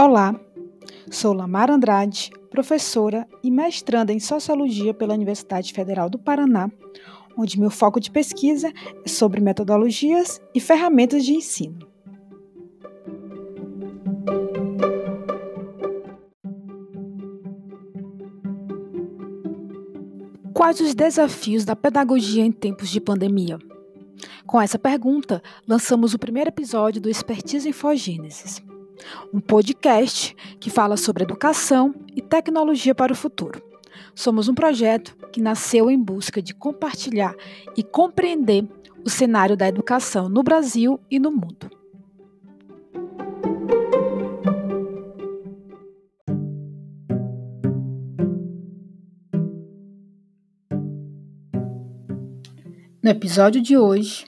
Olá, sou Lamar Andrade, professora e mestranda em Sociologia pela Universidade Federal do Paraná, onde meu foco de pesquisa é sobre metodologias e ferramentas de ensino. Quais os desafios da pedagogia em tempos de pandemia? Com essa pergunta, lançamos o primeiro episódio do Expertise Infogênesis, um podcast que fala sobre educação e tecnologia para o futuro. Somos um projeto que nasceu em busca de compartilhar e compreender o cenário da educação no Brasil e no mundo. No episódio de hoje,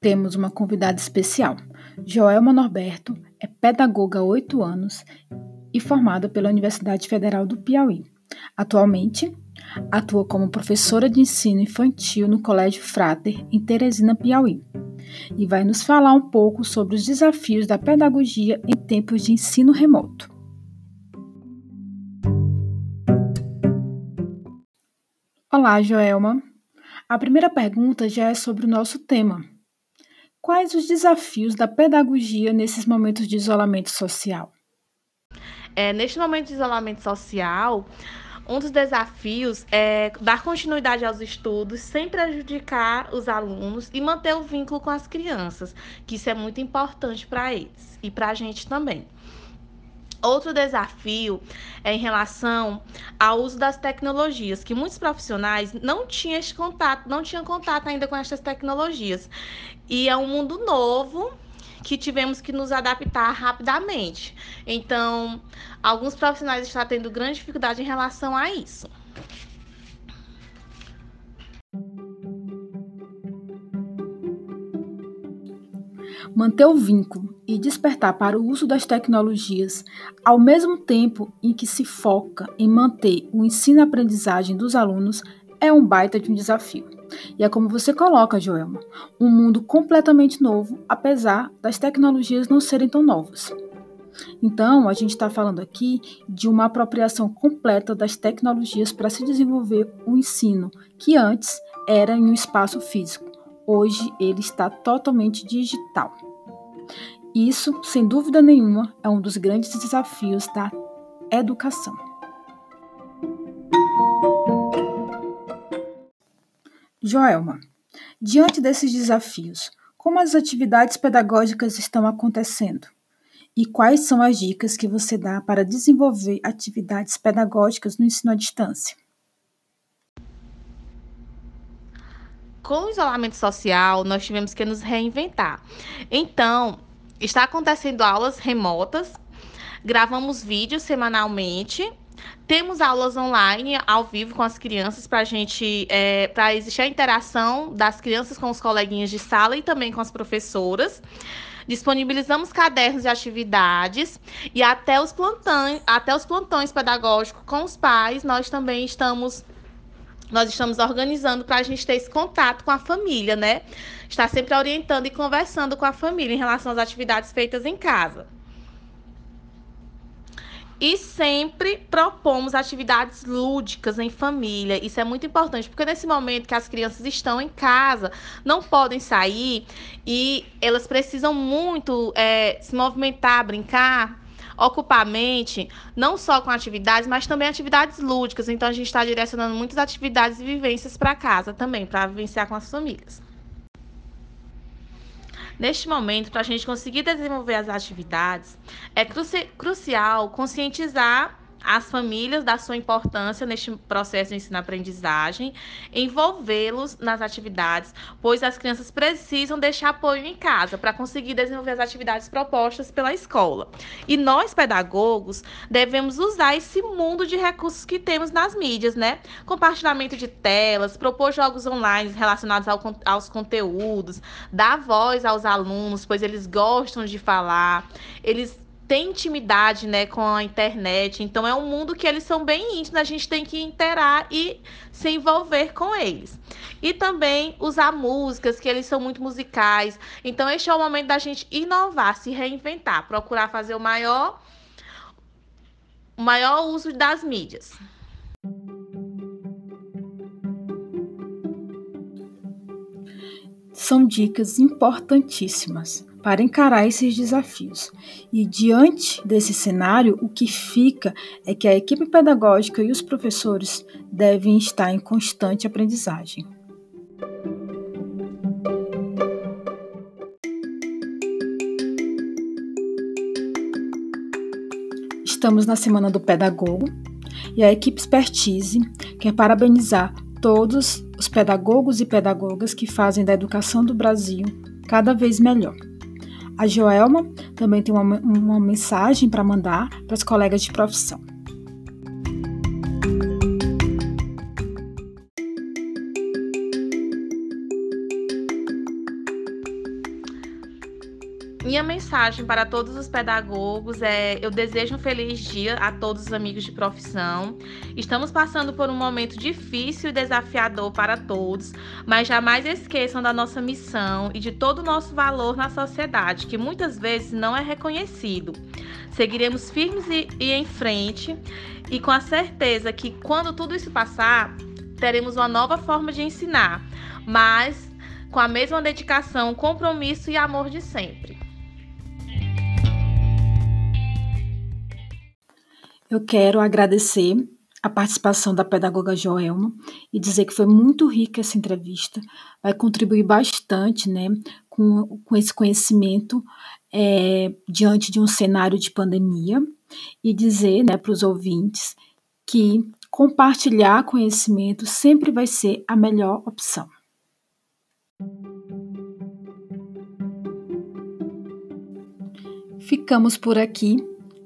temos uma convidada especial. Joelma Norberto pedagoga há oito anos e formada pela Universidade Federal do Piauí. Atualmente, atua como professora de ensino infantil no Colégio Frater, em Teresina, Piauí, e vai nos falar um pouco sobre os desafios da pedagogia em tempos de ensino remoto. Olá, Joelma. A primeira pergunta já é sobre o nosso tema. Quais os desafios da pedagogia nesses momentos de isolamento social? É, neste momento de isolamento social, um dos desafios é dar continuidade aos estudos sem prejudicar os alunos e manter o vínculo com as crianças, que isso é muito importante para eles e para a gente também. Outro desafio é em relação ao uso das tecnologias, que muitos profissionais não tinham esse contato, não tinham contato ainda com essas tecnologias. E é um mundo novo que tivemos que nos adaptar rapidamente. Então, alguns profissionais estão tendo grande dificuldade em relação a isso. manter o vínculo e despertar para o uso das tecnologias, ao mesmo tempo em que se foca em manter o ensino-aprendizagem dos alunos, é um baita de um desafio. E é como você coloca, Joelma, um mundo completamente novo, apesar das tecnologias não serem tão novas. Então, a gente está falando aqui de uma apropriação completa das tecnologias para se desenvolver o ensino, que antes era em um espaço físico. Hoje ele está totalmente digital. Isso, sem dúvida nenhuma, é um dos grandes desafios da educação. Joelma, diante desses desafios, como as atividades pedagógicas estão acontecendo? E quais são as dicas que você dá para desenvolver atividades pedagógicas no ensino à distância? Com o isolamento social, nós tivemos que nos reinventar. Então, está acontecendo aulas remotas, gravamos vídeos semanalmente, temos aulas online ao vivo com as crianças para gente, é, para existir a interação das crianças com os coleguinhas de sala e também com as professoras. Disponibilizamos cadernos de atividades e até os plantões, até os plantões pedagógicos com os pais, nós também estamos nós estamos organizando para a gente ter esse contato com a família, né? Estar sempre orientando e conversando com a família em relação às atividades feitas em casa. E sempre propomos atividades lúdicas em família. Isso é muito importante, porque nesse momento que as crianças estão em casa, não podem sair e elas precisam muito é, se movimentar, brincar ocupar a mente, não só com atividades, mas também atividades lúdicas. Então, a gente está direcionando muitas atividades e vivências para casa também, para vivenciar com as famílias. Neste momento, para a gente conseguir desenvolver as atividades, é cruci crucial conscientizar as famílias da sua importância neste processo de ensino-aprendizagem, envolvê-los nas atividades, pois as crianças precisam deixar apoio em casa para conseguir desenvolver as atividades propostas pela escola. E nós, pedagogos, devemos usar esse mundo de recursos que temos nas mídias, né? Compartilhamento de telas, propor jogos online relacionados ao, aos conteúdos, dar voz aos alunos, pois eles gostam de falar, eles tem intimidade né, com a internet. Então é um mundo que eles são bem íntimos, a gente tem que interar e se envolver com eles. E também usar músicas, que eles são muito musicais. Então este é o momento da gente inovar, se reinventar, procurar fazer o maior o maior uso das mídias. São dicas importantíssimas para encarar esses desafios. E diante desse cenário, o que fica é que a equipe pedagógica e os professores devem estar em constante aprendizagem. Estamos na Semana do Pedagogo e a equipe Expertise quer parabenizar todos os pedagogos e pedagogas que fazem da educação do Brasil cada vez melhor. A Joelma também tem uma, uma mensagem para mandar para as colegas de profissão. Mensagem para todos os pedagogos é: eu desejo um feliz dia a todos os amigos de profissão. Estamos passando por um momento difícil e desafiador para todos, mas jamais esqueçam da nossa missão e de todo o nosso valor na sociedade, que muitas vezes não é reconhecido. Seguiremos firmes e, e em frente e com a certeza que quando tudo isso passar, teremos uma nova forma de ensinar, mas com a mesma dedicação, compromisso e amor de sempre. Eu quero agradecer a participação da pedagoga Joelma e dizer que foi muito rica essa entrevista, vai contribuir bastante né, com, com esse conhecimento é, diante de um cenário de pandemia e dizer né, para os ouvintes que compartilhar conhecimento sempre vai ser a melhor opção. Ficamos por aqui